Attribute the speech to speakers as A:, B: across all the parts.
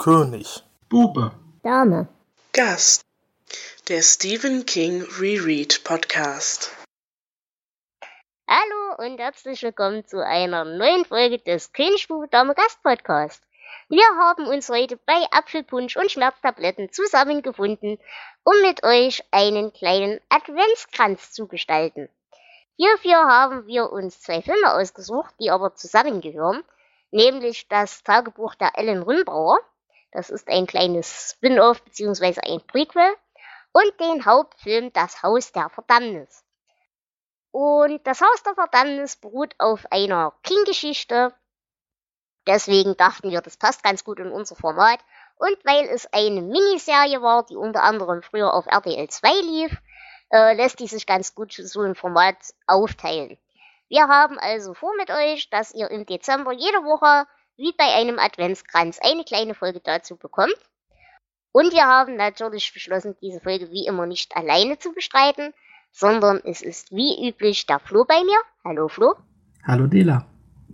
A: König.
B: Bube.
C: Dame.
D: Gast. Der Stephen King Reread Podcast.
C: Hallo und herzlich willkommen zu einer neuen Folge des Königsbube Dame Gast Podcast. Wir haben uns heute bei Apfelpunsch und Schmerztabletten zusammengefunden, um mit euch einen kleinen Adventskranz zu gestalten. Hierfür haben wir uns zwei Filme ausgesucht, die aber zusammengehören, nämlich das Tagebuch der Ellen Rundbrauer, das ist ein kleines Spin-off bzw. ein Prequel, und den Hauptfilm Das Haus der Verdammnis. Und das Haus der Verdammnis beruht auf einer King-Geschichte. Deswegen dachten wir, das passt ganz gut in unser Format. Und weil es eine Miniserie war, die unter anderem früher auf RTL 2 lief, äh, lässt die sich ganz gut so ein Format aufteilen. Wir haben also vor mit euch, dass ihr im Dezember jede Woche, wie bei einem Adventskranz, eine kleine Folge dazu bekommt. Und wir haben natürlich beschlossen, diese Folge wie immer nicht alleine zu bestreiten, sondern es ist wie üblich der Flo bei mir. Hallo Flo.
B: Hallo Dela.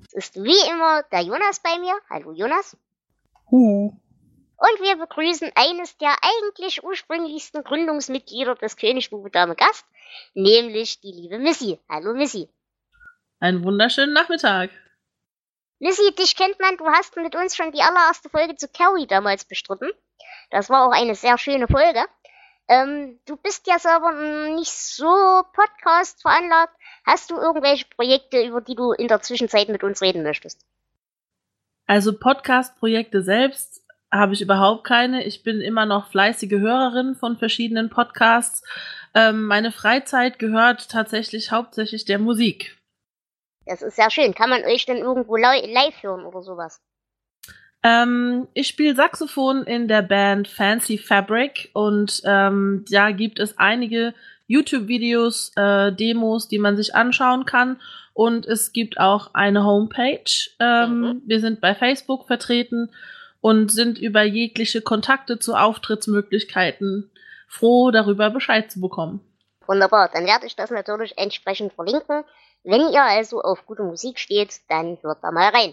C: Es ist wie immer der Jonas bei mir. Hallo Jonas.
B: Hu.
C: Und wir begrüßen eines der eigentlich ursprünglichsten Gründungsmitglieder des Königsbube Dame Gast, nämlich die liebe Missy. Hallo Missy.
E: Einen wunderschönen Nachmittag.
C: Missy, dich kennt man, du hast mit uns schon die allererste Folge zu Carrie damals bestritten. Das war auch eine sehr schöne Folge. Ähm, du bist ja selber nicht so Podcast veranlagt. Hast du irgendwelche Projekte, über die du in der Zwischenzeit mit uns reden möchtest?
E: Also Podcast-Projekte selbst habe ich überhaupt keine. Ich bin immer noch fleißige Hörerin von verschiedenen Podcasts. Ähm, meine Freizeit gehört tatsächlich hauptsächlich der Musik.
C: Das ist sehr schön. Kann man euch denn irgendwo live hören oder sowas?
E: Ähm, ich spiele Saxophon in der Band Fancy Fabric und ähm, da gibt es einige YouTube-Videos, äh, Demos, die man sich anschauen kann. Und es gibt auch eine Homepage. Ähm, mhm. Wir sind bei Facebook vertreten und sind über jegliche Kontakte zu Auftrittsmöglichkeiten froh, darüber Bescheid zu bekommen.
C: Wunderbar, dann werde ich das natürlich entsprechend verlinken. Wenn ihr also auf gute Musik steht, dann hört da mal rein.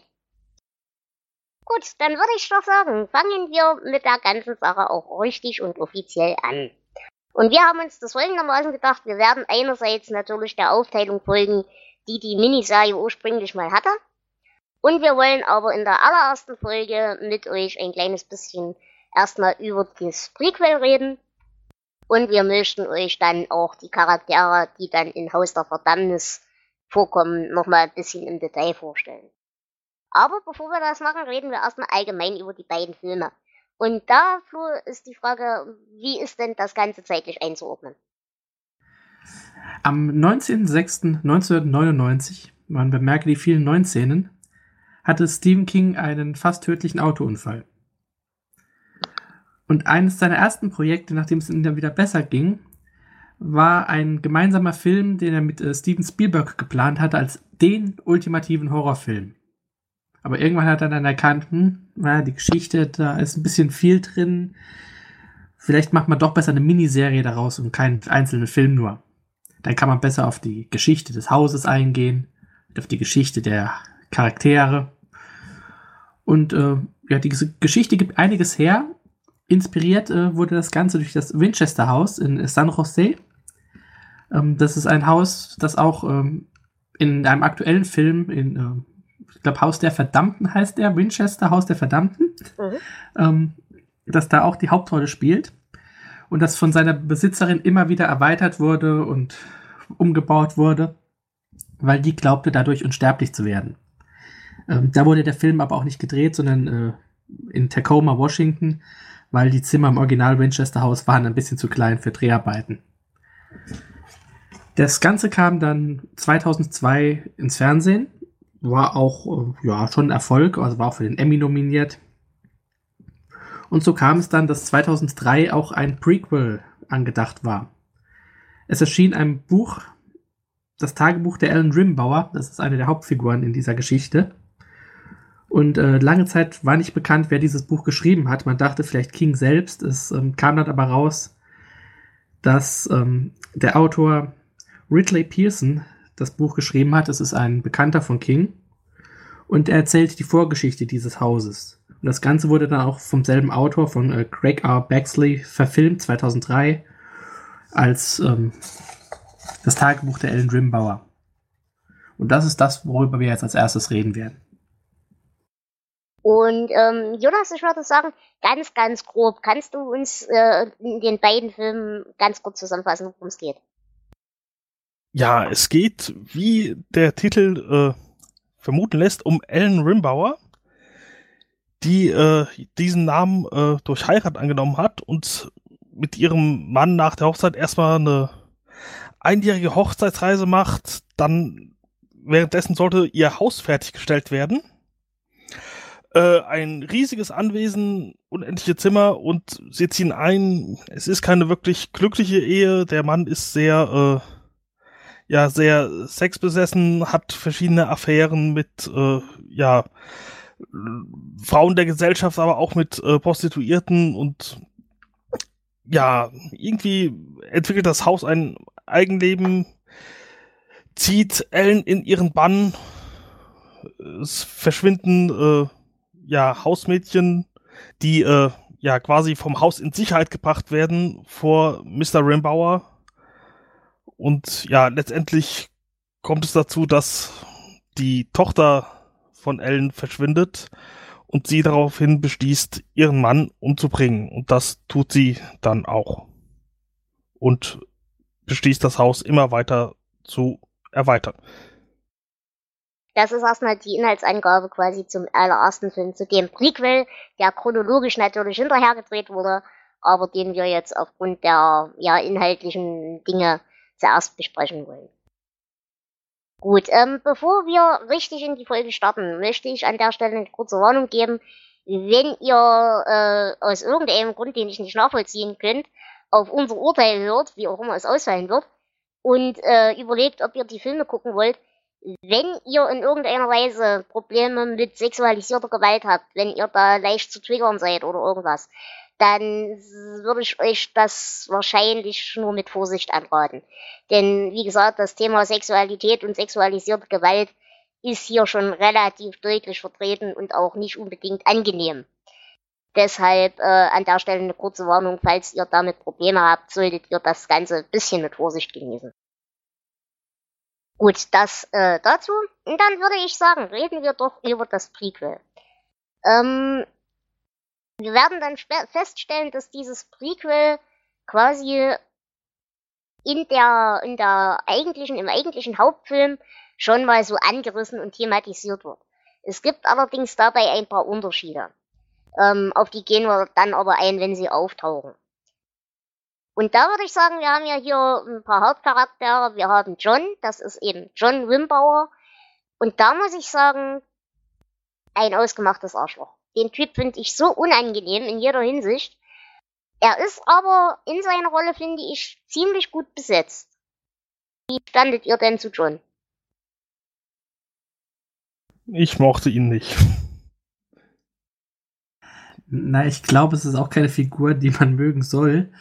C: Gut, dann würde ich doch sagen, fangen wir mit der ganzen Sache auch richtig und offiziell an. Und wir haben uns das folgendermaßen gedacht, wir werden einerseits natürlich der Aufteilung folgen, die die Miniserie ursprünglich mal hatte. Und wir wollen aber in der allerersten Folge mit euch ein kleines bisschen erstmal über das Prequel reden. Und wir möchten euch dann auch die Charaktere, die dann in Haus der Verdammnis vorkommen, nochmal ein bisschen im Detail vorstellen. Aber bevor wir das machen, reden wir erstmal allgemein über die beiden Filme. Und da, Flo, ist die Frage, wie ist denn das Ganze zeitlich einzuordnen?
B: Am 19.06.1999, man bemerke die vielen neuen Szenen, hatte Stephen King einen fast tödlichen Autounfall. Und eines seiner ersten Projekte, nachdem es ihm dann wieder besser ging, war ein gemeinsamer Film, den er mit äh, Steven Spielberg geplant hatte, als den ultimativen Horrorfilm. Aber irgendwann hat er dann erkannt, hm, ja, die Geschichte, da ist ein bisschen viel drin. Vielleicht macht man doch besser eine Miniserie daraus und keinen einzelnen Film nur. Dann kann man besser auf die Geschichte des Hauses eingehen, auf die Geschichte der Charaktere. Und äh, ja, diese Geschichte gibt einiges her. Inspiriert äh, wurde das Ganze durch das Winchester Haus in San Jose. Ähm, das ist ein Haus, das auch ähm, in einem aktuellen Film in äh, ich glaube, Haus der Verdammten heißt der, Winchester Haus der Verdammten, mhm. ähm, das da auch die Hauptrolle spielt und das von seiner Besitzerin immer wieder erweitert wurde und umgebaut wurde, weil die glaubte, dadurch unsterblich zu werden. Ähm, da wurde der Film aber auch nicht gedreht, sondern äh, in Tacoma, Washington, weil die Zimmer im Original Winchester Haus waren ein bisschen zu klein für Dreharbeiten. Das Ganze kam dann 2002 ins Fernsehen war auch äh, ja, schon ein Erfolg, also war auch für den Emmy nominiert. Und so kam es dann, dass 2003 auch ein Prequel angedacht war. Es erschien ein Buch, das Tagebuch der Ellen Rimbauer, das ist eine der Hauptfiguren in dieser Geschichte. Und äh, lange Zeit war nicht bekannt, wer dieses Buch geschrieben hat. Man dachte vielleicht King selbst. Es ähm, kam dann aber raus, dass ähm, der Autor Ridley Pearson das Buch geschrieben hat. Es ist ein Bekannter von King. Und er erzählt die Vorgeschichte dieses Hauses. Und das Ganze wurde dann auch vom selben Autor, von äh, Craig R. Baxley, verfilmt 2003 als ähm, das Tagebuch der Ellen Rimbauer. Und das ist das, worüber wir jetzt als erstes reden werden.
C: Und ähm, Jonas, ich würde sagen, ganz, ganz grob, kannst du uns äh, in den beiden Filmen ganz kurz zusammenfassen, worum es geht?
A: Ja, es geht, wie der Titel äh, vermuten lässt, um Ellen Rimbauer, die äh, diesen Namen äh, durch Heirat angenommen hat und mit ihrem Mann nach der Hochzeit erstmal eine einjährige Hochzeitsreise macht, dann währenddessen sollte ihr Haus fertiggestellt werden. Äh, ein riesiges Anwesen, unendliche Zimmer und sie ziehen ein. Es ist keine wirklich glückliche Ehe. Der Mann ist sehr, äh, ja, sehr sexbesessen, hat verschiedene Affären mit, äh, ja, Frauen der Gesellschaft, aber auch mit äh, Prostituierten und ja, irgendwie entwickelt das Haus ein Eigenleben, zieht Ellen in ihren Bann, es verschwinden äh, ja Hausmädchen, die äh, ja quasi vom Haus in Sicherheit gebracht werden vor Mr. Rimbauer. Und ja, letztendlich kommt es dazu, dass die Tochter von Ellen verschwindet und sie daraufhin beschließt, ihren Mann umzubringen. Und das tut sie dann auch. Und beschließt das Haus immer weiter zu erweitern.
C: Das ist erstmal die Inhaltsangabe quasi zum allerersten Film, zu dem Prequel, der chronologisch natürlich hinterher gedreht wurde, aber den wir jetzt aufgrund der ja, inhaltlichen Dinge zuerst besprechen wollen. Gut, ähm, bevor wir richtig in die Folge starten, möchte ich an der Stelle eine kurze Warnung geben. Wenn ihr äh, aus irgendeinem Grund, den ich nicht nachvollziehen könnt, auf unser Urteil hört, wie auch immer es ausfallen wird, und äh, überlegt, ob ihr die Filme gucken wollt, wenn ihr in irgendeiner Weise Probleme mit sexualisierter Gewalt habt, wenn ihr da leicht zu triggern seid oder irgendwas, dann würde ich euch das wahrscheinlich nur mit Vorsicht anraten. Denn wie gesagt, das Thema Sexualität und sexualisierte Gewalt ist hier schon relativ deutlich vertreten und auch nicht unbedingt angenehm. Deshalb äh, an der Stelle eine kurze Warnung, falls ihr damit Probleme habt, solltet ihr das Ganze ein bisschen mit Vorsicht genießen. Gut, das äh, dazu. Und dann würde ich sagen, reden wir doch über das Prequel. Ähm, wir werden dann feststellen, dass dieses Prequel quasi in der, in der eigentlichen, im eigentlichen Hauptfilm schon mal so angerissen und thematisiert wird. Es gibt allerdings dabei ein paar Unterschiede. Ähm, auf die gehen wir dann aber ein, wenn sie auftauchen. Und da würde ich sagen, wir haben ja hier ein paar Hauptcharaktere. Wir haben John, das ist eben John Wimbauer. Und da muss ich sagen, ein ausgemachtes Arschloch. Den Typ finde ich so unangenehm in jeder Hinsicht. Er ist aber in seiner Rolle, finde ich, ziemlich gut besetzt. Wie standet ihr denn zu John?
A: Ich mochte ihn nicht.
B: Na, ich glaube, es ist auch keine Figur, die man mögen soll.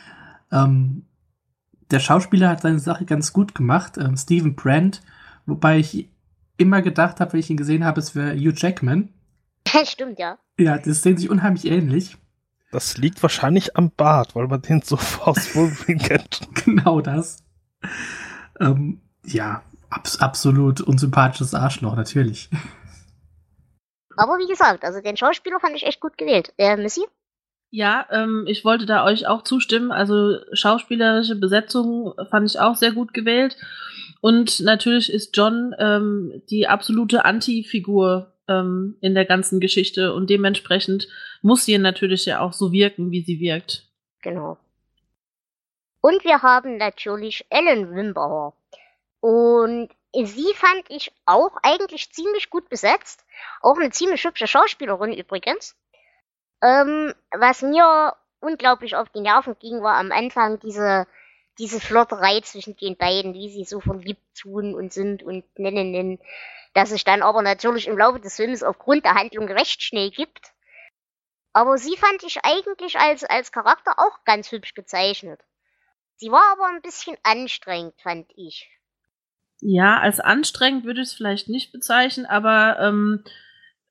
B: Ähm, der Schauspieler hat seine Sache ganz gut gemacht, ähm, Stephen Brand, wobei ich immer gedacht habe, wenn ich ihn gesehen habe, es wäre Hugh Jackman.
C: Stimmt, ja.
B: Ja, das sehen sich unheimlich ähnlich.
A: Das liegt wahrscheinlich am Bart, weil man den so aus Wolverine kennt.
B: Genau das. Ähm, ja, abs absolut unsympathisches Arschloch, natürlich.
C: Aber wie gesagt, also den Schauspieler fand ich echt gut gewählt. Äh, Missy?
E: Ja, ähm, ich wollte da euch auch zustimmen. Also schauspielerische Besetzung fand ich auch sehr gut gewählt. Und natürlich ist John ähm, die absolute Anti-Figur ähm, in der ganzen Geschichte und dementsprechend muss sie natürlich ja auch so wirken, wie sie wirkt.
C: Genau. Und wir haben natürlich Ellen Wimbauer. Und sie fand ich auch eigentlich ziemlich gut besetzt. Auch eine ziemlich hübsche Schauspielerin übrigens. Ähm, was mir unglaublich auf die Nerven ging, war am Anfang diese, diese Flotterei zwischen den beiden, wie sie so verliebt tun und sind und nennen, nennen, dass sich dann aber natürlich im Laufe des Films aufgrund der Handlung recht schnell gibt. Aber sie fand ich eigentlich als, als Charakter auch ganz hübsch gezeichnet. Sie war aber ein bisschen anstrengend, fand ich.
E: Ja, als anstrengend würde ich es vielleicht nicht bezeichnen, aber ähm,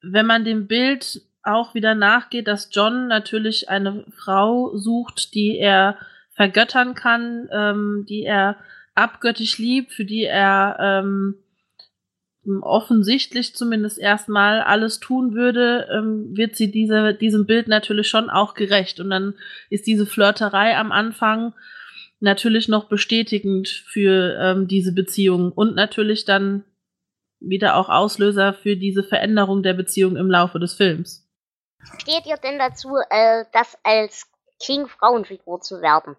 E: wenn man dem Bild auch wieder nachgeht, dass John natürlich eine Frau sucht, die er vergöttern kann, ähm, die er abgöttisch liebt, für die er ähm, offensichtlich zumindest erstmal alles tun würde, ähm, wird sie diese, diesem Bild natürlich schon auch gerecht. Und dann ist diese Flirterei am Anfang natürlich noch bestätigend für ähm, diese Beziehung und natürlich dann wieder auch Auslöser für diese Veränderung der Beziehung im Laufe des Films.
C: Steht ihr denn dazu, äh, das als King-Frauenfigur zu werben?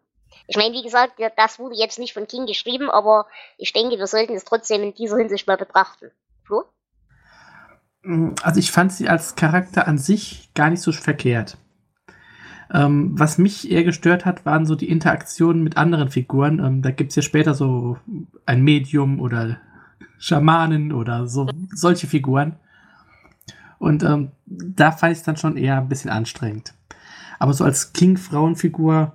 C: Ich meine, wie gesagt, das wurde jetzt nicht von King geschrieben, aber ich denke, wir sollten es trotzdem in dieser Hinsicht mal betrachten. Flo?
B: Mm, also ich fand sie als Charakter an sich gar nicht so verkehrt. Ähm, was mich eher gestört hat, waren so die Interaktionen mit anderen Figuren. Ähm, da gibt es ja später so ein Medium oder Schamanen oder so solche Figuren. Und ähm, da fand ich es dann schon eher ein bisschen anstrengend. Aber so als King-Frauenfigur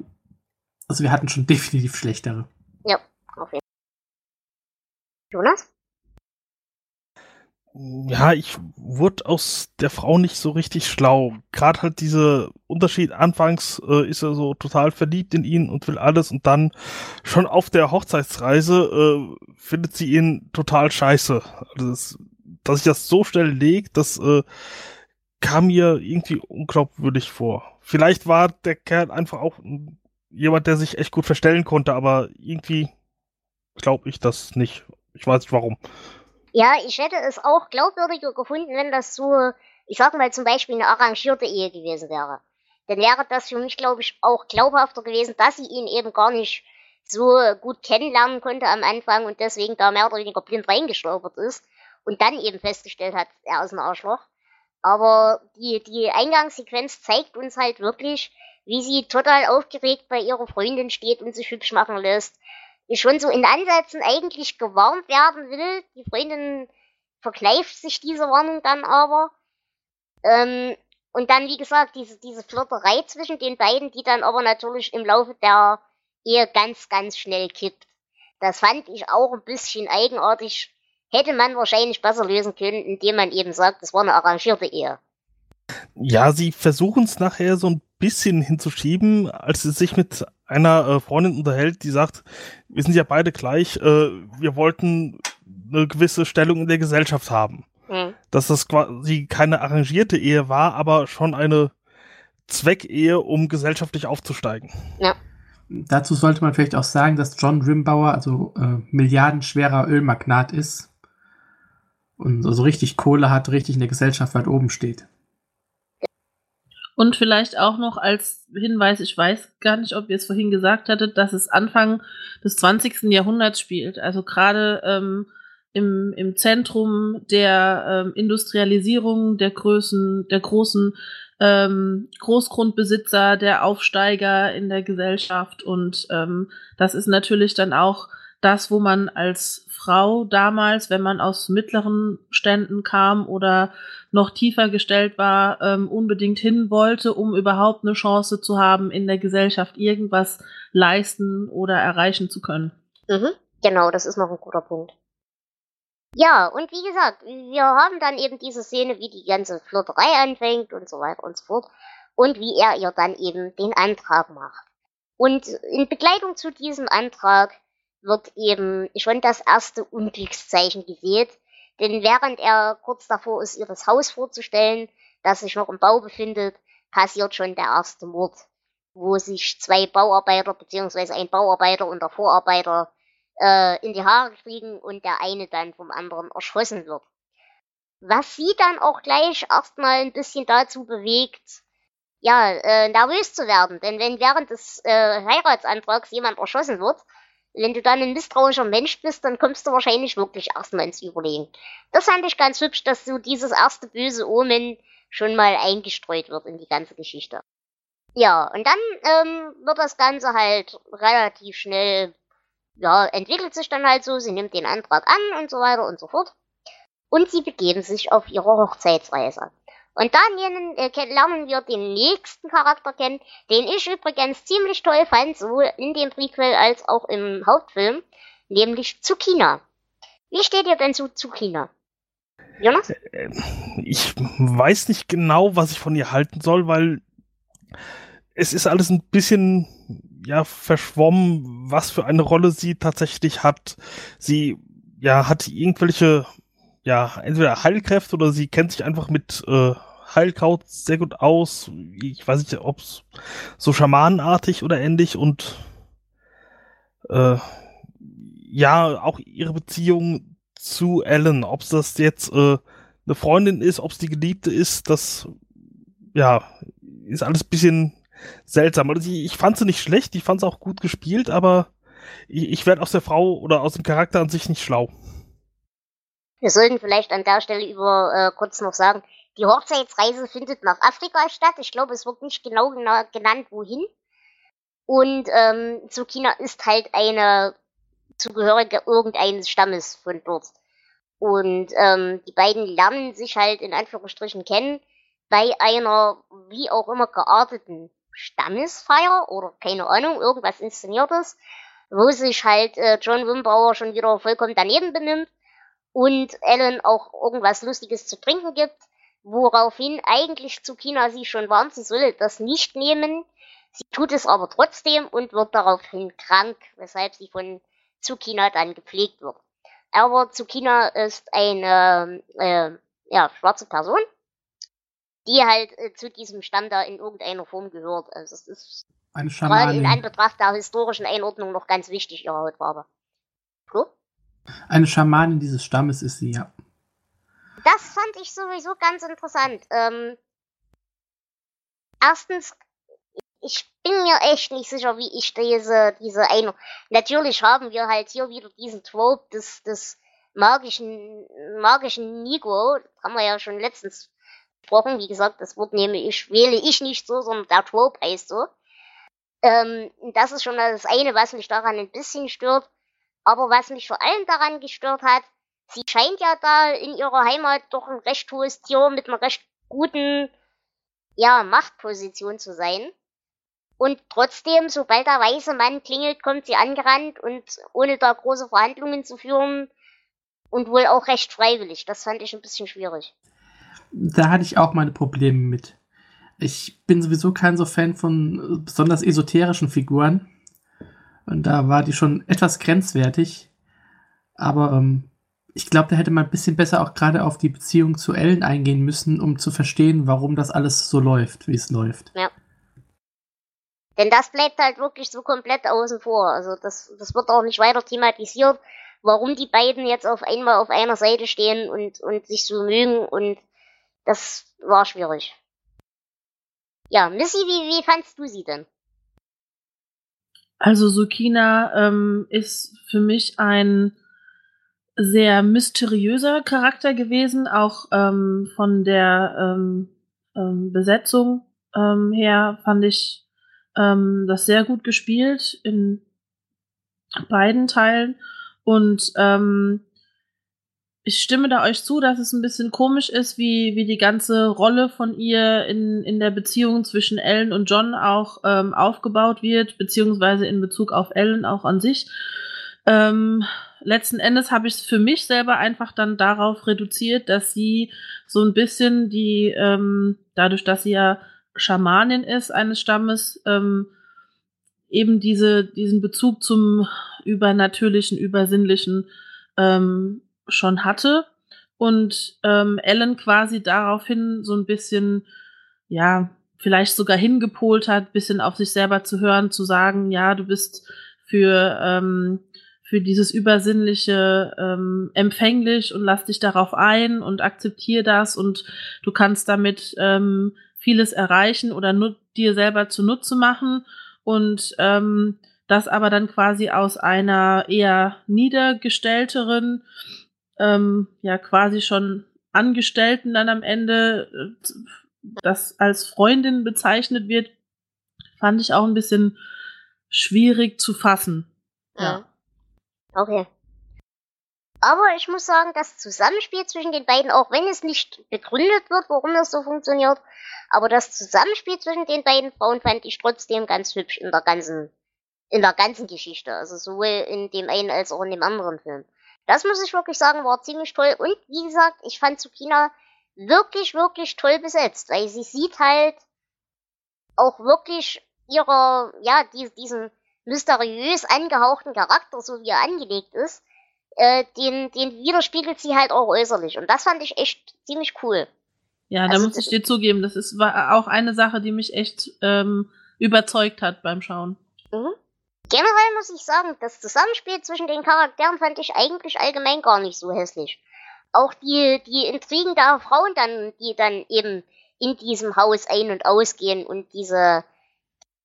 B: also wir hatten schon definitiv schlechtere.
C: Ja, auf jeden Fall. Jonas?
A: Ja, ich wurde aus der Frau nicht so richtig schlau. Gerade halt dieser Unterschied, anfangs äh, ist er so total verliebt in ihn und will alles und dann schon auf der Hochzeitsreise äh, findet sie ihn total scheiße. Also das, dass sich das so schnell legt, das äh, kam mir irgendwie unglaubwürdig vor. Vielleicht war der Kerl einfach auch ein jemand, der sich echt gut verstellen konnte, aber irgendwie glaube ich das nicht. Ich weiß nicht warum.
C: Ja, ich hätte es auch glaubwürdiger gefunden, wenn das so, ich sag mal zum Beispiel eine arrangierte Ehe gewesen wäre. Dann wäre das für mich, glaube ich, auch glaubhafter gewesen, dass sie ihn eben gar nicht so gut kennenlernen konnte am Anfang und deswegen da mehr oder weniger blind reingestolpert ist und dann eben festgestellt hat, er ist ein Arschloch. Aber die, die Eingangssequenz zeigt uns halt wirklich, wie sie total aufgeregt bei ihrer Freundin steht und sich hübsch machen lässt. Schon so in Ansätzen eigentlich gewarnt werden will. Die Freundin verkneift sich diese Warnung dann aber. Ähm, und dann, wie gesagt, diese, diese Flirterei zwischen den beiden, die dann aber natürlich im Laufe der Ehe ganz, ganz schnell kippt. Das fand ich auch ein bisschen eigenartig. Hätte man wahrscheinlich besser lösen können, indem man eben sagt, es war eine arrangierte Ehe.
A: Ja, sie versuchen es nachher so ein bisschen hinzuschieben, als sie sich mit einer äh, Freundin unterhält, die sagt, wir sind ja beide gleich, äh, wir wollten eine gewisse Stellung in der Gesellschaft haben. Mhm. Dass das quasi keine arrangierte Ehe war, aber schon eine Zweckehe, um gesellschaftlich aufzusteigen.
B: Ja. Dazu sollte man vielleicht auch sagen, dass John Rimbauer also äh, milliardenschwerer Ölmagnat ist und so also richtig Kohle hat, richtig in der Gesellschaft weit oben steht.
E: Und vielleicht auch noch als Hinweis, ich weiß gar nicht, ob ihr es vorhin gesagt hattet, dass es Anfang des 20. Jahrhunderts spielt. Also gerade ähm, im, im Zentrum der ähm, Industrialisierung der Größen, der großen ähm, Großgrundbesitzer, der Aufsteiger in der Gesellschaft. Und ähm, das ist natürlich dann auch das, wo man als Frau damals, wenn man aus mittleren Ständen kam oder noch tiefer gestellt war, ähm, unbedingt hin wollte, um überhaupt eine Chance zu haben, in der Gesellschaft irgendwas leisten oder erreichen zu können.
C: Mhm, genau, das ist noch ein guter Punkt. Ja, und wie gesagt, wir haben dann eben diese Szene, wie die ganze Flirterei anfängt und so weiter und so fort. Und wie er ihr dann eben den Antrag macht. Und in Begleitung zu diesem Antrag wird eben schon das erste Unglückszeichen gesät. Denn während er kurz davor ist, ihr das Haus vorzustellen, das sich noch im Bau befindet, passiert schon der erste Mord, wo sich zwei Bauarbeiter beziehungsweise ein Bauarbeiter und der Vorarbeiter äh, in die Haare kriegen und der eine dann vom anderen erschossen wird. Was sie dann auch gleich erstmal ein bisschen dazu bewegt, ja, äh, nervös zu werden. Denn wenn während des äh, Heiratsantrags jemand erschossen wird, wenn du dann ein misstrauischer Mensch bist, dann kommst du wahrscheinlich wirklich erstmal ins Überlegen. Das fand ich ganz hübsch, dass so dieses erste böse Omen schon mal eingestreut wird in die ganze Geschichte. Ja, und dann ähm, wird das Ganze halt relativ schnell, ja, entwickelt sich dann halt so, sie nimmt den Antrag an und so weiter und so fort. Und sie begeben sich auf ihre Hochzeitsreise. Und dann äh, lernen wir den nächsten Charakter kennen, den ich übrigens ziemlich toll fand, sowohl in dem Prequel als auch im Hauptfilm, nämlich Tsukina. Wie steht ihr denn zu Tsukina? Jonas?
A: Äh, ich weiß nicht genau, was ich von ihr halten soll, weil es ist alles ein bisschen ja verschwommen, was für eine Rolle sie tatsächlich hat. Sie ja hat irgendwelche ja entweder Heilkräfte oder sie kennt sich einfach mit äh, Heilkraut sehr gut aus. Ich weiß nicht, ob es so schamanenartig oder ähnlich und äh, ja, auch ihre Beziehung zu Ellen, ob es das jetzt äh, eine Freundin ist, ob es die Geliebte ist, das ja, ist alles bisschen seltsam. Also ich, ich fand sie nicht schlecht, ich fand sie auch gut gespielt, aber ich, ich werde aus der Frau oder aus dem Charakter an sich nicht schlau.
C: Wir sollten vielleicht an der Stelle über äh, kurz noch sagen, die Hochzeitsreise findet nach Afrika statt. Ich glaube, es wird nicht genau genannt, wohin. Und ähm, Tsukina ist halt eine Zugehörige irgendeines Stammes von dort. Und ähm, die beiden lernen sich halt in Anführungsstrichen kennen bei einer wie auch immer gearteten Stammesfeier oder keine Ahnung, irgendwas inszeniertes, wo sich halt äh, John Wimbauer schon wieder vollkommen daneben benimmt und Ellen auch irgendwas Lustiges zu trinken gibt, woraufhin eigentlich Tsukina sie schon warnt, sie solle das nicht nehmen. Sie tut es aber trotzdem und wird daraufhin krank, weshalb sie von Tsukina dann gepflegt wird. Aber Tsukina ist eine äh, ja, schwarze Person, die halt äh, zu diesem Stamm da in irgendeiner Form gehört. Also es ist gerade in. Anbetracht der historischen Einordnung noch ganz wichtig, ihre Hautfarbe. Flo?
B: Eine Schamanin dieses Stammes ist sie, ja.
C: Das fand ich sowieso ganz interessant. Ähm, erstens, ich bin mir echt nicht sicher, wie ich diese, diese eine. Natürlich haben wir halt hier wieder diesen Trope des, des magischen, magischen Negro. Haben wir ja schon letztens besprochen. Wie gesagt, das Wort nehme ich, wähle ich nicht so, sondern der Trope heißt so. Ähm, das ist schon das eine, was mich daran ein bisschen stört. Aber was mich vor allem daran gestört hat, sie scheint ja da in ihrer Heimat doch ein recht hohes Tier mit einer recht guten, ja, Machtposition zu sein. Und trotzdem, sobald der weiße Mann klingelt, kommt sie angerannt und ohne da große Verhandlungen zu führen und wohl auch recht freiwillig. Das fand ich ein bisschen schwierig.
B: Da hatte ich auch meine Probleme mit. Ich bin sowieso kein so Fan von äh, besonders esoterischen Figuren. Und da war die schon etwas grenzwertig. Aber ähm, ich glaube, da hätte man ein bisschen besser auch gerade auf die Beziehung zu Ellen eingehen müssen, um zu verstehen, warum das alles so läuft, wie es läuft.
C: Denn das bleibt halt wirklich so komplett außen vor. Also das, das wird auch nicht weiter thematisiert, warum die beiden jetzt auf einmal auf einer Seite stehen und, und sich so mögen und das war schwierig. Ja, Missy, wie, wie fandst du sie denn?
E: Also Sukina ähm, ist für mich ein sehr mysteriöser Charakter gewesen, auch ähm, von der ähm, ähm, Besetzung ähm, her fand ich ähm, das sehr gut gespielt in beiden Teilen und ähm, ich stimme da euch zu, dass es ein bisschen komisch ist, wie, wie die ganze Rolle von ihr in, in der Beziehung zwischen Ellen und John auch ähm, aufgebaut wird, beziehungsweise in Bezug auf Ellen auch an sich. Ähm, letzten Endes habe ich es für mich selber einfach dann darauf reduziert, dass sie so ein bisschen die, ähm, dadurch, dass sie ja Schamanin ist eines Stammes, ähm, eben diese, diesen Bezug zum Übernatürlichen, Übersinnlichen ähm, schon hatte. Und ähm, Ellen quasi daraufhin so ein bisschen, ja, vielleicht sogar hingepolt hat, bisschen auf sich selber zu hören, zu sagen, ja, du bist für, ähm, für dieses Übersinnliche ähm, empfänglich und lass dich darauf ein und akzeptier das und du kannst damit ähm, vieles erreichen oder nur dir selber zunutze machen und ähm, das aber dann quasi aus einer eher niedergestellteren ähm, ja quasi schon Angestellten dann am Ende äh, das als Freundin bezeichnet wird, fand ich auch ein bisschen schwierig zu fassen. Ja.
C: Mhm. Okay. Aber ich muss sagen, das Zusammenspiel zwischen den beiden, auch wenn es nicht begründet wird, warum das so funktioniert, aber das Zusammenspiel zwischen den beiden Frauen fand ich trotzdem ganz hübsch in der ganzen, in der ganzen Geschichte. Also sowohl in dem einen als auch in dem anderen Film. Das muss ich wirklich sagen, war ziemlich toll. Und wie gesagt, ich fand Tsukina wirklich, wirklich toll besetzt, weil sie sieht halt auch wirklich ihrer, ja, die, diesen mysteriös angehauchten Charakter, so wie er angelegt ist, äh, den, den widerspiegelt sie halt auch äußerlich. Und das fand ich echt ziemlich cool.
E: Ja, da
C: Also,
E: muss ich dir zugeben, das ist war auch eine Sache, die mich echt ähm, überzeugt hat beim Schauen.
C: Mhm. Generell muss ich sagen, das Zusammenspiel zwischen den Charakteren fand ich eigentlich allgemein gar nicht so hässlich. Auch die, die Intrigen der Frauen dann, die dann eben in diesem Haus ein- und ausgehen und diese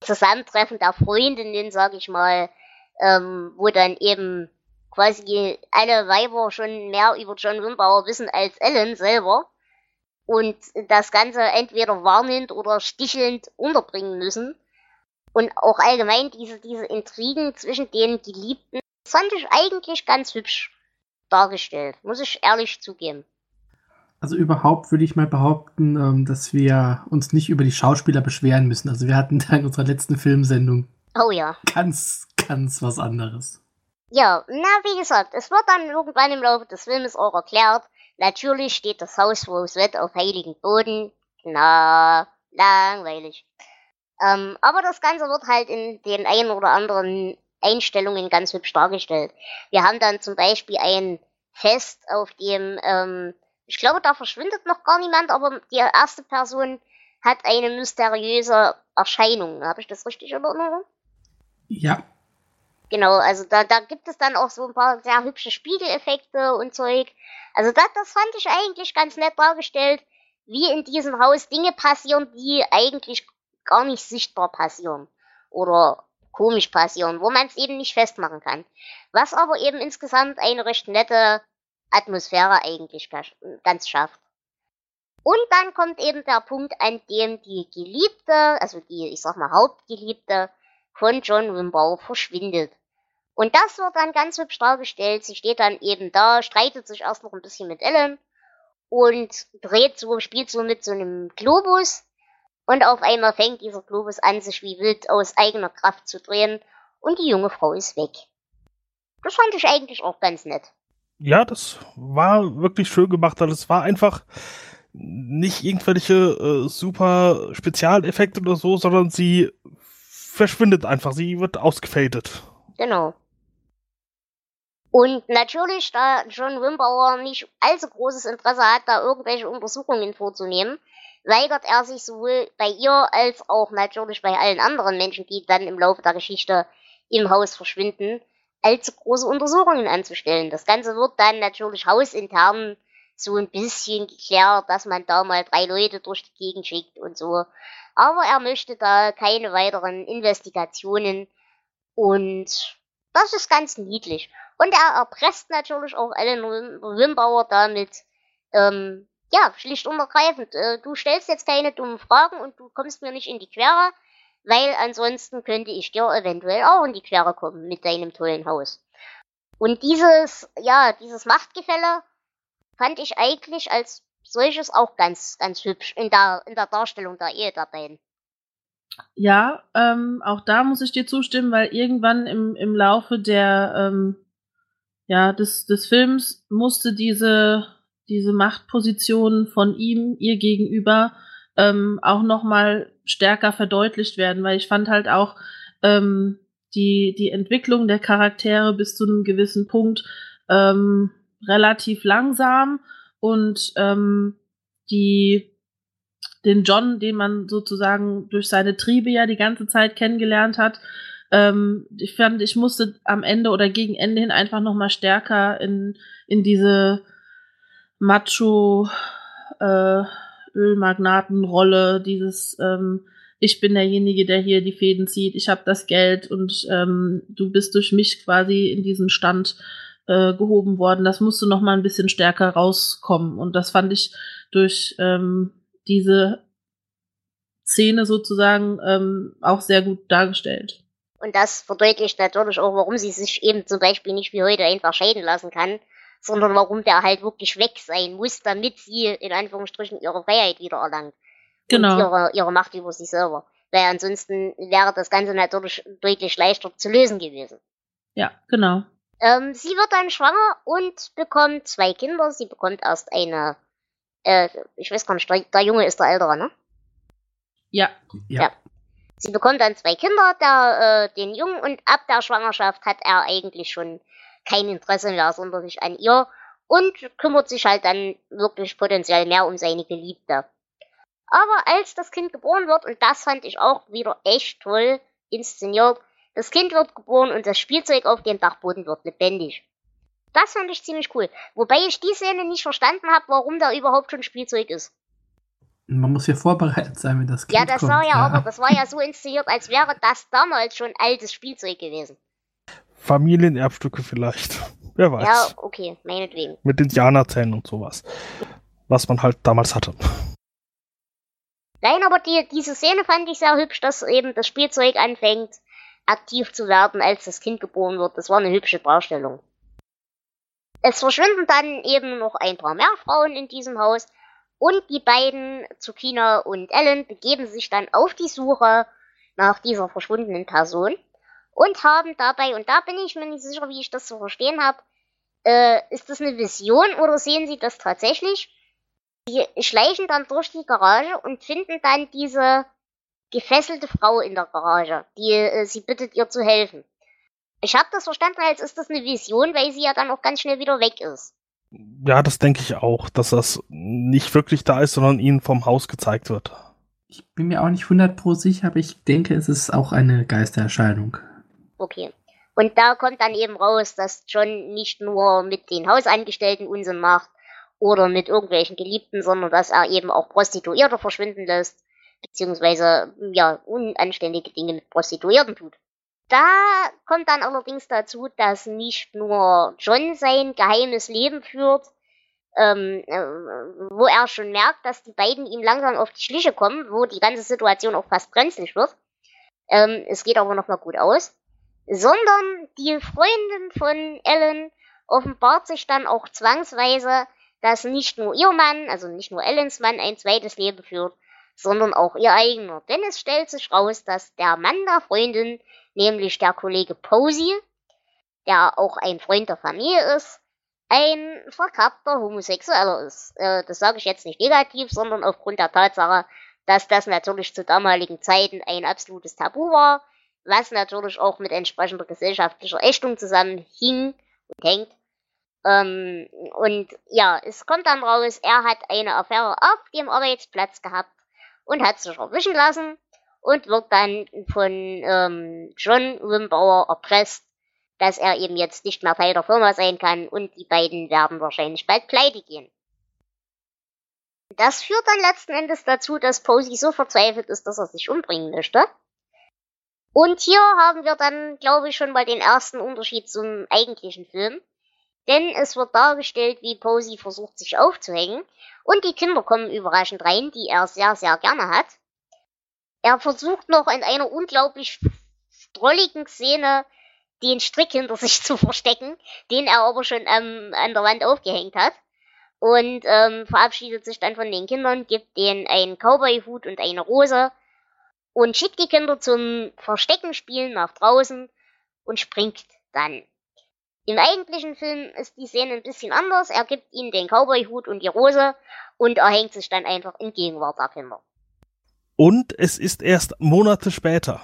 C: Zusammentreffen der Freundinnen, sag ich mal, ähm, wo dann eben quasi alle Weiber schon mehr über John Wimbauer wissen als Ellen selber und das Ganze entweder warnend oder stichelnd unterbringen müssen. Und auch allgemein diese, diese Intrigen zwischen den Geliebten fand ich eigentlich ganz hübsch dargestellt, muss ich ehrlich zugeben.
B: Also überhaupt würde ich mal behaupten, ähm, dass wir uns nicht über die Schauspieler beschweren müssen. Also wir hatten da in unserer letzten Filmsendung
C: Oh ja.
B: ganz, ganz was anderes.
C: Ja, na, wie gesagt, es wird dann irgendwann im Laufe des Filmes auch erklärt. Natürlich steht das Haus Rosette auf heiligen Boden. Na, langweilig. Ähm, aber das Ganze wird halt in den ein oder anderen Einstellungen ganz hübsch dargestellt. Wir haben dann zum Beispiel ein Fest, auf dem, ähm, ich glaube, da verschwindet noch gar niemand, aber die erste Person hat eine mysteriöse Erscheinung. Habe ich das richtig in Erinnerung?
B: Ja,
C: Genau, also da, da gibt es dann auch so ein paar sehr hübsche Spiegeleffekte und Zeug. Also das, das fand ich eigentlich ganz nett dargestellt, wie in diesem Haus Dinge passieren, die eigentlich gar nicht sichtbar passieren. Oder komisch passieren, wo man es eben nicht festmachen kann. Was aber eben insgesamt eine recht nette Atmosphäre eigentlich ganz schafft. Und dann kommt eben der Punkt, an dem die Geliebte, also die, ich sag mal, Hauptgeliebte von John Wimbau verschwindet. Und das wird dann ganz hübsch dargestellt. Sie steht dann eben da, streitet sich erst noch ein bisschen mit Ellen und dreht so, spielt so mit so einem Globus. Und auf einmal fängt dieser Globus an, sich wie wild aus eigener Kraft zu drehen und die junge Frau ist weg. Das fand ich eigentlich auch ganz nett.
A: Ja, das war wirklich schön gemacht. Also es war einfach nicht irgendwelche äh, super Spezialeffekte oder so, sondern sie verschwindet einfach. Sie wird ausgefadet.
C: Genau. Und natürlich, da John Wimbauer nicht allzu großes Interesse hat, da irgendwelche Untersuchungen vorzunehmen, weigert er sich sowohl bei ihr als auch natürlich bei allen anderen Menschen, die dann im Laufe der Geschichte im Haus verschwinden, allzu große Untersuchungen anzustellen. Das Ganze wird dann natürlich hausintern so ein bisschen geklärt, dass man da mal drei Leute durch die Gegend schickt und so. Aber er möchte da keine weiteren Investigationen und das ist ganz niedlich. Und er erpresst natürlich auch Wim- Wimbauer damit, ähm, ja, schlicht und ergreifend. Äh, du stellst jetzt keine dummen Fragen und du kommst mir nicht in die Quere, weil ansonsten könnte ich dir eventuell auch in die Quere kommen mit deinem tollen Haus. Und dieses, ja, dieses Machtgefälle fand ich eigentlich als solches auch ganz, ganz hübsch in der, in der Darstellung der Ehe der beiden.
E: Ja, ähm, auch da muss ich dir zustimmen, weil irgendwann im, im Laufe der, ähm, ja, des, des Films musste diese, diese Machtposition von ihm ihr gegenüber ähm, auch noch mal stärker verdeutlicht werden, weil ich fand halt auch ähm, die, die Entwicklung der Charaktere bis zu einem gewissen Punkt ähm, relativ langsam und ähm, die den John, den man sozusagen durch seine Triebe ja die ganze Zeit kennengelernt hat. Ähm, ich fand, ich musste am Ende oder gegen Ende hin einfach noch mal stärker in, in diese Macho äh, Ölmagnatenrolle, dieses ähm, ich bin derjenige, der hier die Fäden zieht, ich habe das Geld und ähm, du bist durch mich quasi in diesen Stand äh, gehoben worden. Das musste noch mal ein bisschen stärker rauskommen und das fand ich durch ähm, diese Szene sozusagen ähm, auch sehr gut dargestellt.
C: Und das verdeutlicht natürlich auch, warum sie sich eben zum Beispiel nicht wie heute einfach scheiden lassen kann, sondern warum der halt wirklich weg sein muss, damit sie in Anführungsstrichen ihre Freiheit wieder erlangt.
E: Genau.
C: Und ihre, ihre Macht über sich selber. Weil ansonsten wäre das Ganze natürlich deutlich leichter zu lösen gewesen.
E: Ja, genau.
C: Ähm, sie wird dann schwanger und bekommt zwei Kinder. Sie bekommt erst eine, äh, ich weiß gar nicht, der, der Junge ist der Ältere, ne?
E: Ja.
B: Ja.
C: Ja. Sie bekommt dann zwei Kinder, der, äh, den Jungen, und ab der Schwangerschaft hat er eigentlich schon kein Interesse mehr sonderlich an ihr und kümmert sich halt dann wirklich potenziell mehr um seine Geliebte. Aber als das Kind geboren wird, und das fand ich auch wieder echt toll inszeniert, das Kind wird geboren und das Spielzeug auf dem Dachboden wird lebendig. Das fand ich ziemlich cool. Wobei ich die Szene nicht verstanden habe, warum da überhaupt schon Spielzeug ist.
B: Man muss ja vorbereitet sein, wenn das Kind
C: Ja, das
B: kommt.
C: war ja, aber, das war ja so inszeniert, als wäre das damals schon altes Spielzeug gewesen.
A: Familienerbstücke vielleicht. Wer weiß.
C: Ja, okay, meinetwegen.
A: Mit Indianerzähnen und sowas. Was man halt damals hatte.
C: Nein, aber die, diese Szene fand ich sehr hübsch, dass eben das Spielzeug anfängt, aktiv zu werden, als das Kind geboren wird. Das war eine hübsche Darstellung. Es verschwinden dann eben noch ein paar mehr Frauen in diesem Haus und die beiden, Tsukina und Ellen, begeben sich dann auf die Suche nach dieser verschwundenen Person und haben dabei, und da bin ich mir nicht sicher, wie ich das zu verstehen habe, äh, ist das eine Vision oder sehen sie das tatsächlich? Sie schleichen dann durch die Garage und finden dann diese gefesselte Frau in der Garage, die äh, sie bittet, ihr zu helfen. Ich habe das verstanden, als ist das eine Vision, weil sie ja dann auch ganz schnell wieder weg ist.
A: Ja, das denke ich auch, dass das nicht wirklich da ist, sondern ihnen vom Haus gezeigt wird.
B: Ich bin mir auch nicht 100 pro sicher, aber ich denke, es ist auch eine Geistererscheinung.
C: Okay. Und da kommt dann eben raus, dass John nicht nur mit den Hausangestellten Unsinn macht oder mit irgendwelchen Geliebten, sondern dass er eben auch Prostituierte verschwinden lässt, beziehungsweise ja unanständige Dinge mit Prostituierten tut. Da kommt dann allerdings dazu, dass nicht nur John sein geheimes Leben führt, ähm, äh, wo er schon merkt, dass die beiden ihm langsam auf die Schliche kommen, wo die ganze Situation auch fast brenzlig wird. Ähm, es geht aber noch mal gut aus. Sondern die Freundin von Ellen offenbart sich dann auch zwangsweise, dass nicht nur ihr Mann, also nicht nur Ellens Mann, ein zweites Leben führt, sondern auch ihr eigener. Denn es stellt sich raus, dass der Mann der Freundin, nämlich der Kollege Posey, der auch ein Freund der Familie ist, ein verkappter Homosexueller ist. Äh, das sage ich jetzt nicht negativ, sondern aufgrund der Tatsache, dass das natürlich zu damaligen Zeiten ein absolutes Tabu war, was natürlich auch mit entsprechender gesellschaftlicher Ächtung zusammenhing und hängt. Ähm, und ja, es kommt dann raus, er hat eine Affäre auf dem Arbeitsplatz gehabt und hat sich erwischen lassen und wird dann von ähm, John Wimbauer erpresst, dass er eben jetzt nicht mehr Teil der Firma sein kann und die beiden werden wahrscheinlich bald pleite gehen. Das führt dann letzten Endes dazu, dass Posey so verzweifelt ist, dass er sich umbringen möchte. Und hier haben wir dann, glaube ich, schon mal den ersten Unterschied zum eigentlichen Film. Denn es wird dargestellt, wie Posey versucht, sich aufzuhängen. Und die Kinder kommen überraschend rein, die er sehr, sehr gerne hat. Er versucht noch in einer unglaublich drolligen Szene den Strick hinter sich zu verstecken, den er aber schon ähm, an der Wand aufgehängt hat. Und ähm, verabschiedet sich dann von den Kindern, gibt denen einen Cowboy-Hut und eine Rose und schickt die Kinder zum Verstecken spielen nach draußen und springt dann. Im eigentlichen Film ist die Szene ein bisschen anders. Er gibt ihnen den Cowboy-Hut und die Rose und er hängt sich dann einfach in Gegenwart der Kinder.
A: Und es ist erst Monate später.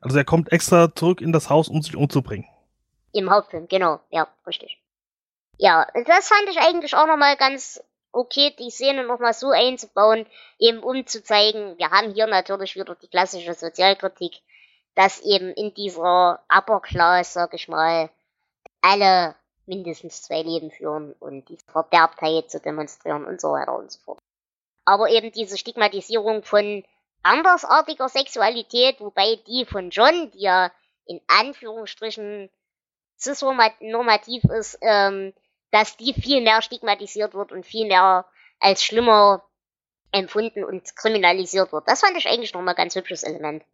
A: Also er kommt extra zurück in das Haus, um sich umzubringen.
C: Im Hauptfilm, genau. Ja, richtig. Ja, das fand ich eigentlich auch nochmal ganz okay, die Szene nochmal so einzubauen, eben um zu zeigen, wir haben hier natürlich wieder die klassische Sozialkritik, dass eben in dieser Upper Class, sag ich mal, alle mindestens zwei Leben führen und diese Verderbtheit zu demonstrieren und so weiter und so fort. Aber eben diese Stigmatisierung von andersartiger Sexualität, wobei die von John, die ja in Anführungsstrichen cisnormativ ist, ähm, dass die viel mehr stigmatisiert wird und viel mehr als schlimmer empfunden und kriminalisiert wird. Das fand ich eigentlich nochmal ein ganz hübsches Element.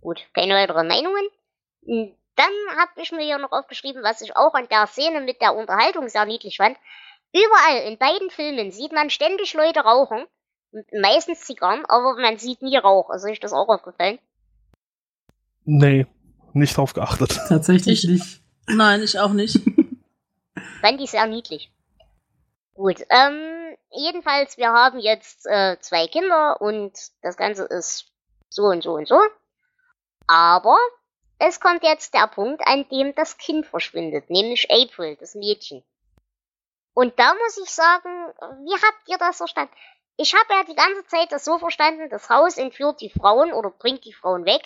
C: Gut, keine weiteren Meinungen. Dann habe ich mir hier noch aufgeschrieben, was ich auch an der Szene mit der Unterhaltung sehr niedlich fand. Überall in beiden Filmen sieht man ständig Leute rauchen. Meistens Zigarren, aber man sieht nie Rauch. Also ist das auch aufgefallen?
A: Nee, nicht drauf geachtet.
B: Tatsächlich
E: Ich-
B: nicht.
E: Nein, ich auch nicht.
C: Fand ich sehr niedlich. Gut, ähm, jedenfalls, wir haben jetzt äh, zwei Kinder und das Ganze ist so und so und so. Aber es kommt jetzt der Punkt, an dem das Kind verschwindet, nämlich April, das Mädchen. Und da muss ich sagen, wie habt ihr das verstanden? Ich habe ja die ganze Zeit das so verstanden, das Haus entführt die Frauen oder bringt die Frauen weg,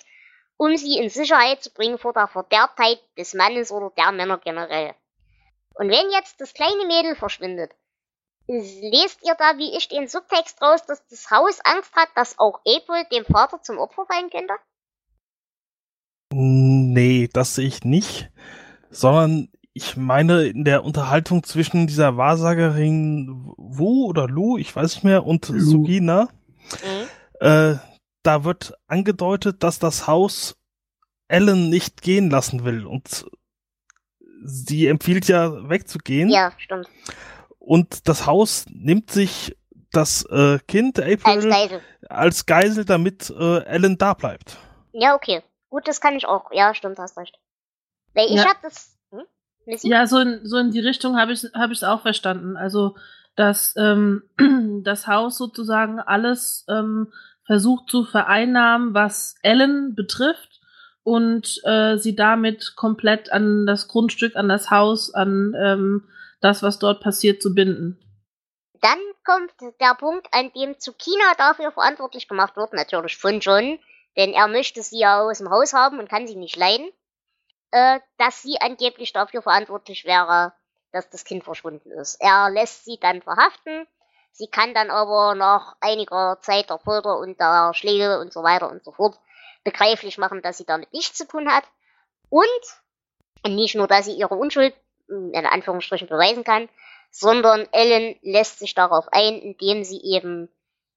C: um sie in Sicherheit zu bringen vor der Verderbtheit des Mannes oder der Männer generell. Und wenn jetzt das kleine Mädel verschwindet, lest ihr da wie ich den Subtext raus, dass das Haus Angst hat, dass auch April dem Vater zum Opfer fallen könnte?
A: Nee, das sehe ich nicht, sondern ich meine, in der Unterhaltung zwischen dieser Wahrsagerin Wu oder Lu, ich weiß nicht mehr, und
B: Lu.
A: Sugina,
C: Mhm.
A: äh, da wird angedeutet, dass das Haus Ellen nicht gehen lassen will und sie empfiehlt ja wegzugehen
C: Ja, stimmt.
A: und das Haus nimmt sich das äh, Kind
C: Als
A: April
C: Geisel.
A: als Geisel, damit äh, Ellen da bleibt.
C: Ja, okay. Gut, das kann ich auch. Ja, stimmt, hast recht. Weil ich
E: Ja.
C: hab das. Hm? Missy?
E: Ja, so in, so in die Richtung habe ich es hab ich's auch verstanden. Also, dass ähm, das Haus sozusagen alles ähm, versucht zu vereinnahmen, was Ellen betrifft und äh, sie damit komplett an das Grundstück, an das Haus, an ähm, das, was dort passiert, zu binden.
C: Dann kommt der Punkt, an dem Tsukina dafür verantwortlich gemacht wird, natürlich von John, denn er möchte sie ja aus dem Haus haben und kann sie nicht leiden, äh, dass sie angeblich dafür verantwortlich wäre, dass das Kind verschwunden ist. Er lässt sie dann verhaften, sie kann dann aber nach einiger Zeit der Folter und der Schläge und so weiter und so fort begreiflich machen, dass sie damit nichts zu tun hat und nicht nur, dass sie ihre Unschuld in Anführungsstrichen beweisen kann, sondern Ellen lässt sich darauf ein, indem sie eben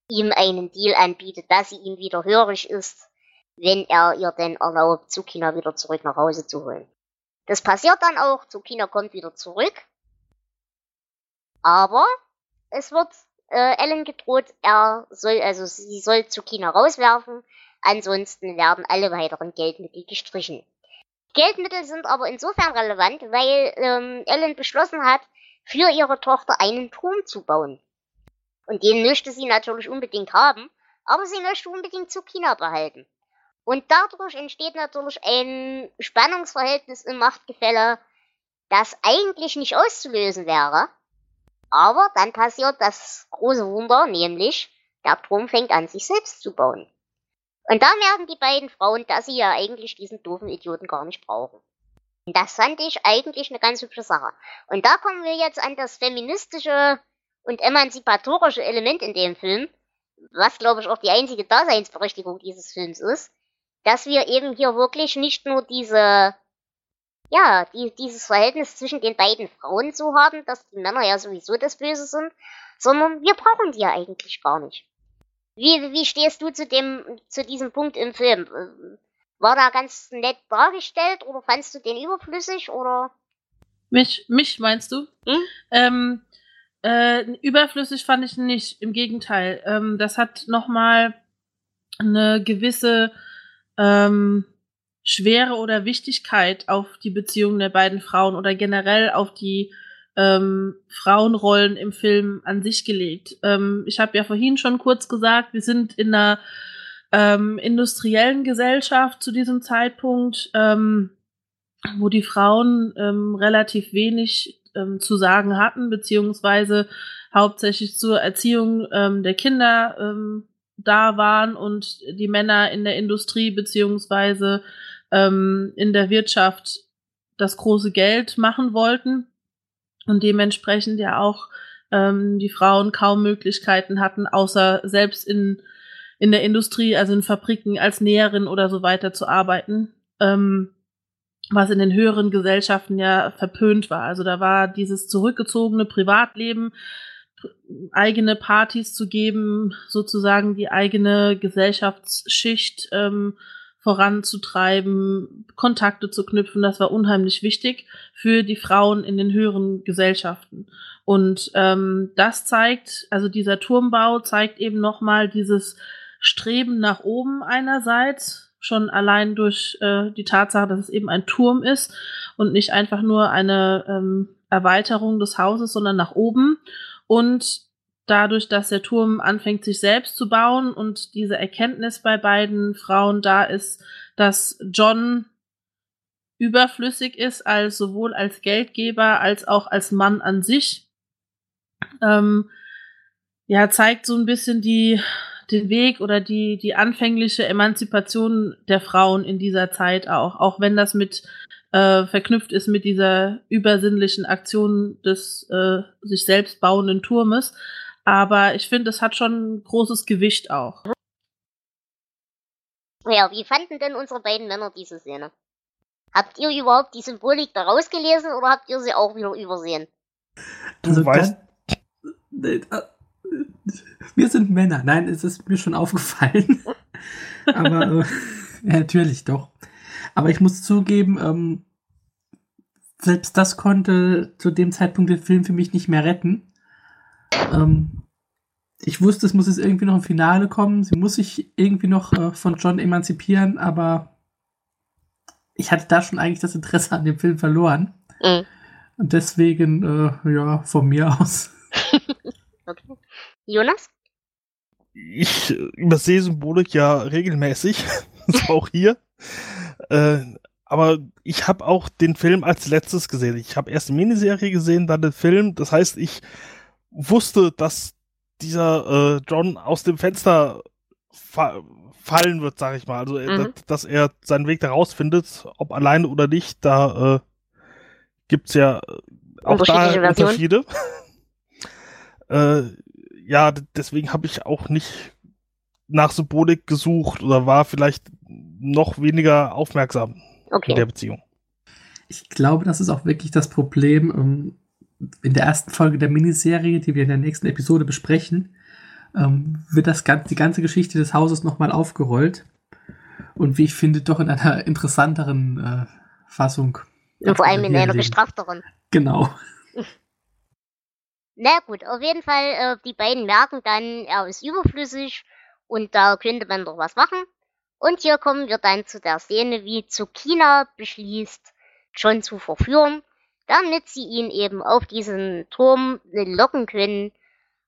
C: ihm einen Deal anbietet, dass sie ihm wieder hörig ist, wenn er ihr denn erlaubt, Tsukina wieder zurück nach Hause zu holen. Das passiert dann auch, Tsukina kommt wieder zurück, aber es wird äh, Ellen gedroht, er soll, also sie soll Tsukina rauswerfen, ansonsten werden alle weiteren Geldmittel gestrichen. Geldmittel sind aber insofern relevant, weil ähm, Ellen beschlossen hat, für ihre Tochter einen Turm zu bauen. Und den möchte sie natürlich unbedingt haben, aber sie möchte unbedingt Tsukina behalten. Und dadurch entsteht natürlich ein Spannungsverhältnis im Machtgefälle, das eigentlich nicht auszulösen wäre. Aber dann passiert das große Wunder, nämlich der Turm fängt an, sich selbst zu bauen. Und da merken die beiden Frauen, dass sie ja eigentlich diesen doofen Idioten gar nicht brauchen. Und das fand ich eigentlich eine ganz hübsche Sache. Und da kommen wir jetzt an das feministische und emanzipatorische Element in dem Film, was glaube ich auch die einzige Daseinsberechtigung dieses Films ist, dass wir eben hier wirklich nicht nur diese, ja, die, dieses Verhältnis zwischen den beiden Frauen so haben, dass die Männer ja sowieso das Böse sind, sondern wir brauchen die ja eigentlich gar nicht. Wie, wie stehst du zu dem, zu diesem Punkt im Film? War da ganz nett dargestellt oder fandst du den überflüssig oder?
E: Mich, mich meinst du?
C: Hm?
E: Ähm, äh, überflüssig fand ich nicht. Im Gegenteil. Ähm, das hat nochmal eine gewisse ähm, Schwere oder Wichtigkeit auf die Beziehung der beiden Frauen oder generell auf die ähm, Frauenrollen im Film an sich gelegt. Ähm, ich habe ja vorhin schon kurz gesagt, wir sind in einer ähm, industriellen Gesellschaft zu diesem Zeitpunkt, ähm, wo die Frauen ähm, relativ wenig ähm, zu sagen hatten, beziehungsweise hauptsächlich zur Erziehung ähm, der Kinder ähm, da waren und die Männer in der Industrie beziehungsweise in der Wirtschaft das große Geld machen wollten und dementsprechend ja auch ähm, die Frauen kaum Möglichkeiten hatten, außer selbst in, in der Industrie, also in Fabriken als Näherin oder so weiter zu arbeiten, ähm, was in den höheren Gesellschaften ja verpönt war. Also da war dieses zurückgezogene Privatleben, eigene Partys zu geben, sozusagen die eigene Gesellschaftsschicht ähm, voranzutreiben, Kontakte zu knüpfen, das war unheimlich wichtig für die Frauen in den höheren Gesellschaften. Und ähm, das zeigt, also dieser Turmbau zeigt eben nochmal dieses Streben nach oben einerseits, schon allein durch äh, die Tatsache, dass es eben ein Turm ist und nicht einfach nur eine ähm, Erweiterung des Hauses, sondern nach oben. Und dadurch, dass der Turm anfängt, sich selbst zu bauen und diese Erkenntnis bei beiden Frauen da ist, dass John überflüssig ist, als sowohl als Geldgeber als auch als Mann an sich, ähm, ja, zeigt so ein bisschen die, den Weg oder die, die anfängliche Emanzipation der Frauen in dieser Zeit auch, auch wenn das mit äh, verknüpft ist mit dieser übersinnlichen Aktion des äh, sich selbst bauenden Turmes. Aber ich finde, es hat schon ein großes Gewicht auch.
C: Ja, wie fanden denn unsere beiden Männer diese Szene? Habt ihr überhaupt die Symbolik daraus gelesen oder habt ihr sie auch wieder übersehen?
A: Du
B: Also
A: weißt,
B: wir sind Männer. Nein, es ist mir schon aufgefallen. Aber äh, ja, natürlich doch. Aber ich muss zugeben, ähm, selbst das konnte zu dem Zeitpunkt den Film für mich nicht mehr retten. Ähm, ich wusste, es muss jetzt irgendwie noch ein Finale kommen. Sie muss sich irgendwie noch äh, von John emanzipieren, aber ich hatte da schon eigentlich das Interesse an dem Film verloren.
C: Mhm.
B: Und deswegen, äh, ja, von mir aus.
C: Okay. Jonas?
A: ich äh, übersehe Symbolik ja regelmäßig, so auch hier. Äh, aber ich habe auch den Film als letztes gesehen. Ich habe erst die Miniserie gesehen, dann den Film. Das heißt, ich wusste, dass dieser äh, John aus dem Fenster fa fallen wird, sag ich mal. Also, äh,
C: Mhm.
A: dass, dass er seinen Weg da rausfindet, ob alleine oder nicht. Da äh, gibt's ja äh, auch da. Unterschiede. äh, ja, deswegen habe ich auch nicht nach Symbolik gesucht oder war vielleicht noch weniger aufmerksam in
C: Okay.
A: der Beziehung.
B: Ich glaube, das ist auch wirklich das Problem. In der ersten Folge der Miniserie, die wir in der nächsten Episode besprechen, ähm, wird das ganze, die ganze Geschichte des Hauses nochmal aufgerollt. Und wie ich finde, doch in einer interessanteren äh, Fassung.
C: Und vor allem in einer
B: erleben.
C: gestrafteren.
B: Genau.
C: Na gut, auf jeden Fall, äh, die beiden merken dann, er ist überflüssig und da könnte man doch was machen. Und hier kommen wir dann zu der Szene, wie Tsukina beschließt, John zu verführen, damit sie ihn eben auf diesen Turm locken können,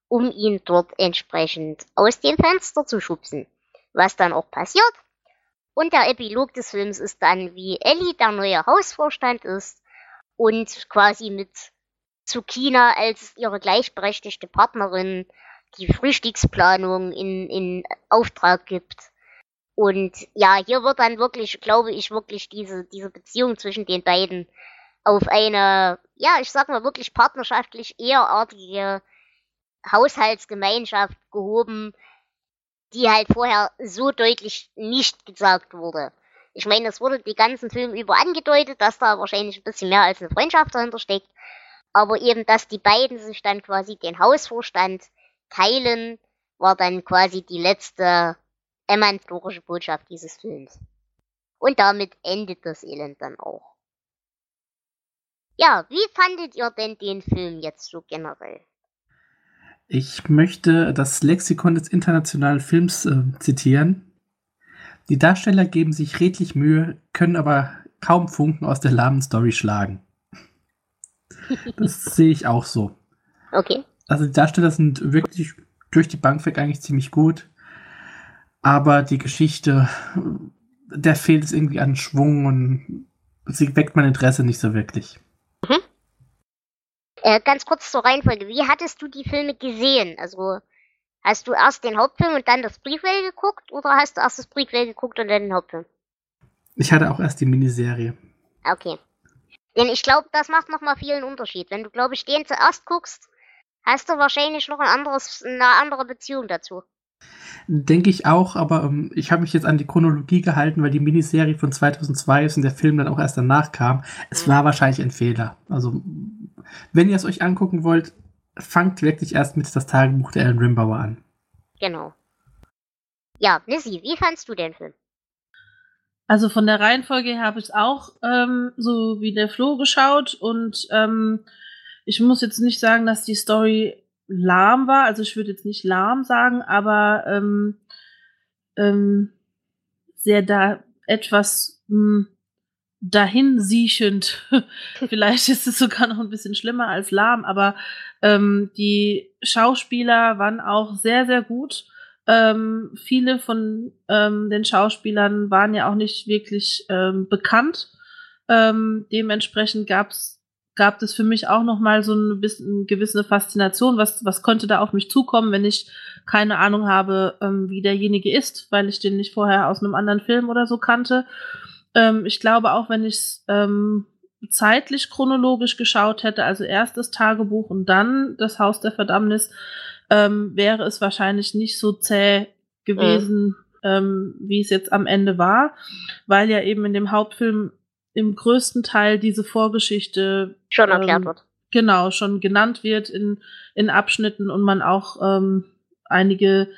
C: um ihn dort entsprechend aus dem Fenster zu schubsen. Was dann auch passiert. Und der Epilog des Films ist dann, wie Ellie der neue Hausvorstand ist und quasi mit Tsukina als ihre gleichberechtigte Partnerin die Frühstücksplanung in, in Auftrag gibt. Und ja, hier wird dann wirklich, glaube ich, wirklich diese, diese Beziehung zwischen den beiden auf eine, ja, ich sag mal wirklich partnerschaftlich ehrartige Haushaltsgemeinschaft gehoben, die halt vorher so deutlich nicht gesagt wurde. Ich meine, es wurde die ganzen Filme über angedeutet, dass da wahrscheinlich ein bisschen mehr als eine Freundschaft dahinter steckt. Aber eben, dass die beiden sich dann quasi den Hausvorstand teilen, war dann quasi die letzte emanzipatorische Botschaft dieses Films. Und damit endet das Elend dann auch. Ja, wie fandet ihr denn den Film jetzt so generell?
B: Ich möchte das Lexikon des internationalen Films äh, zitieren. Die Darsteller geben sich redlich Mühe, können aber kaum Funken aus der lahmen Story schlagen. Das sehe ich auch so.
C: Okay.
B: Also die Darsteller sind wirklich durch die Bank weg eigentlich ziemlich gut. Aber die Geschichte, der fehlt es irgendwie an Schwung und sie weckt mein Interesse nicht so wirklich.
C: Äh, ganz kurz zur Reihenfolge. Wie hattest du die Filme gesehen? Also, hast du erst den Hauptfilm und dann das Prequel geguckt oder hast du erst das Prequel geguckt und dann den Hauptfilm?
B: Ich hatte auch erst die Miniserie.
C: Okay. Denn ich glaube, das macht nochmal vielen Unterschied. Wenn du, glaube ich, den zuerst guckst, hast du wahrscheinlich noch ein anderes, eine andere Beziehung dazu.
B: Denke ich auch, aber ähm, ich habe mich jetzt an die Chronologie gehalten, weil die Miniserie von 2002 ist und der Film dann auch erst danach kam. Es war wahrscheinlich ein Fehler. Also, wenn ihr es euch angucken wollt, fangt wirklich erst mit das Tagebuch der Ellen Rimbauer an.
C: Genau. Ja, Nissy, wie fandst du den Film?
E: Also von der Reihenfolge her habe ich es auch ähm, so wie der Flo geschaut und ähm, ich muss jetzt nicht sagen, dass die Story lahm war. Also ich würde jetzt nicht lahm sagen, aber ähm, ähm, sehr da etwas mh, dahinsiechend. Vielleicht ist es sogar noch ein bisschen schlimmer als lahm, aber ähm, die Schauspieler waren auch sehr, sehr gut. Ähm, viele von ähm, den Schauspielern waren ja auch nicht wirklich ähm, bekannt. Ähm, dementsprechend gab's gab es für mich auch noch mal so ein bisschen eine gewisse Faszination. Was, was könnte da auf mich zukommen, wenn ich keine Ahnung habe, ähm, wie derjenige ist, weil ich den nicht vorher aus einem anderen Film oder so kannte. Ähm, ich glaube auch, wenn ich es ähm, zeitlich chronologisch geschaut hätte, also erst das Tagebuch und dann das Haus der Verdammnis, ähm, wäre es wahrscheinlich nicht so zäh gewesen, mhm. ähm, wie es jetzt am Ende war, weil ja eben in dem Hauptfilm im größten Teil diese Vorgeschichte
C: schon erklärt ähm, wird.
E: Genau, schon genannt wird in, in Abschnitten und man auch ähm, einige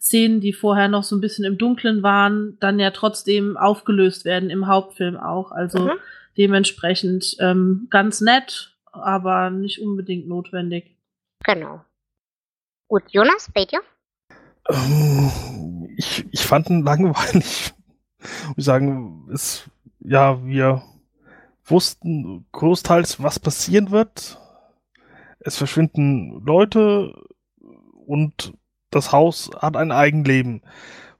E: Szenen, die vorher noch so ein bisschen im Dunkeln waren, dann ja trotzdem aufgelöst werden im Hauptfilm auch. Also mhm. dementsprechend ähm, ganz nett, aber nicht unbedingt notwendig.
C: Genau. Gut, Jonas, bei dir?
A: Ähm, ich, ich fand ihn langweilig. Ich sagen, es, ja, wir wussten großteils, was passieren wird. Es verschwinden Leute und das Haus hat ein Eigenleben.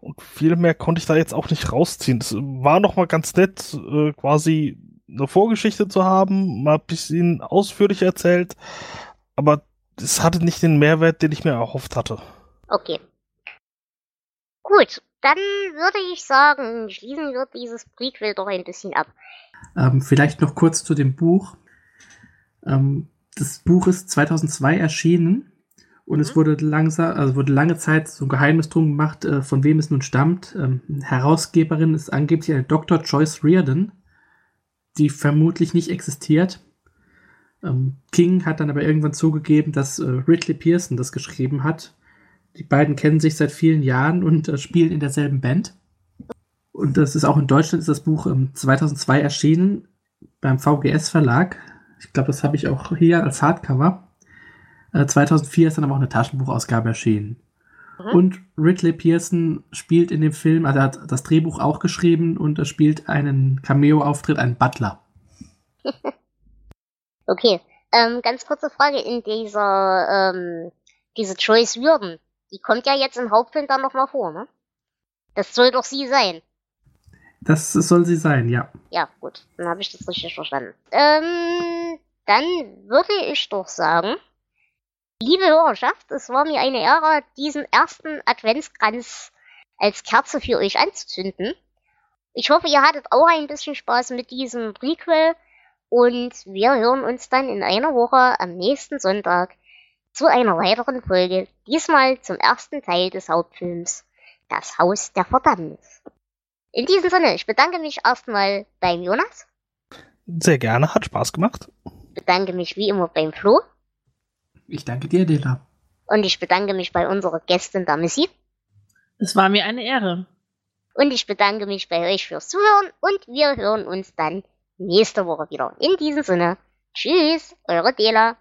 A: Und viel mehr konnte ich da jetzt auch nicht rausziehen. Es war noch mal ganz nett, äh, quasi eine Vorgeschichte zu haben, mal ein bisschen ausführlich erzählt, aber es hatte nicht den Mehrwert, den ich mir erhofft hatte.
C: Okay. Gut, dann würde ich sagen, schließen wir dieses Prequel doch ein bisschen ab.
B: Ähm, vielleicht noch kurz zu dem Buch. Ähm, das Buch ist 2002 erschienen und mhm. es wurde langsam, also wurde lange Zeit so ein Geheimnis drum gemacht, äh, von wem es nun stammt. Ähm, Herausgeberin ist angeblich eine Dr. Joyce Reardon, die vermutlich nicht existiert. Ähm, King hat dann aber irgendwann zugegeben, dass äh, Ridley Pearson das geschrieben hat. Die beiden kennen sich seit vielen Jahren und äh, spielen in derselben Band. Und das ist auch in Deutschland ist das Buch ähm, 2002 erschienen beim VGS Verlag. Ich glaube, das habe ich auch hier als Hardcover. 2004 äh, ist dann aber auch eine Taschenbuchausgabe erschienen. Mhm. Und Ridley Pearson spielt in dem Film, also er hat das Drehbuch auch geschrieben und er spielt einen Cameo-Auftritt, einen Butler.
C: okay, ähm, ganz kurze Frage in dieser, ähm, diese Joyce Würden, die kommt ja jetzt im Hauptfilm dann nochmal vor, ne? Das soll doch sie sein.
B: Das soll sie sein, ja.
C: Ja, gut, dann habe ich das richtig verstanden. Ähm, dann würde ich doch sagen, Liebe Hörerschaft, es war mir eine Ehre, diesen ersten Adventskranz als Kerze für euch anzuzünden. Ich hoffe, ihr hattet auch ein bisschen Spaß mit diesem Prequel und wir hören uns dann in einer Woche am nächsten Sonntag zu einer weiteren Folge, diesmal zum ersten Teil des Hauptfilms Das Haus der Verdammnis. In diesem Sinne, ich bedanke mich erstmal beim Jonas.
A: Sehr gerne, hat Spaß gemacht.
C: Bedanke mich wie immer beim Flo.
B: Ich danke dir, Dela.
C: Und ich bedanke mich bei unserer Gästin, der Missy.
E: Es war mir eine Ehre.
C: Und ich bedanke mich bei euch fürs Zuhören und wir hören uns dann nächste Woche wieder. In diesem Sinne, tschüss, eure Dela.